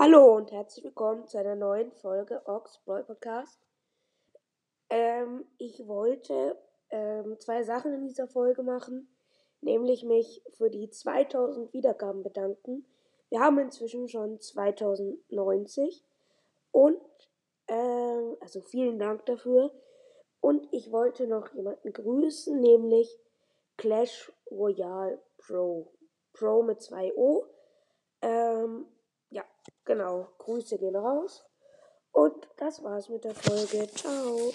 Hallo und herzlich willkommen zu einer neuen Folge Ox Brawl Podcast. Ähm, ich wollte ähm, zwei Sachen in dieser Folge machen, nämlich mich für die 2000 Wiedergaben bedanken. Wir haben inzwischen schon 2090 und ähm, also vielen Dank dafür. Und ich wollte noch jemanden grüßen, nämlich Clash Royale Pro. Pro mit zwei O. Ähm, genau. Grüße gehen raus. Und das war's mit der Folge. Ciao.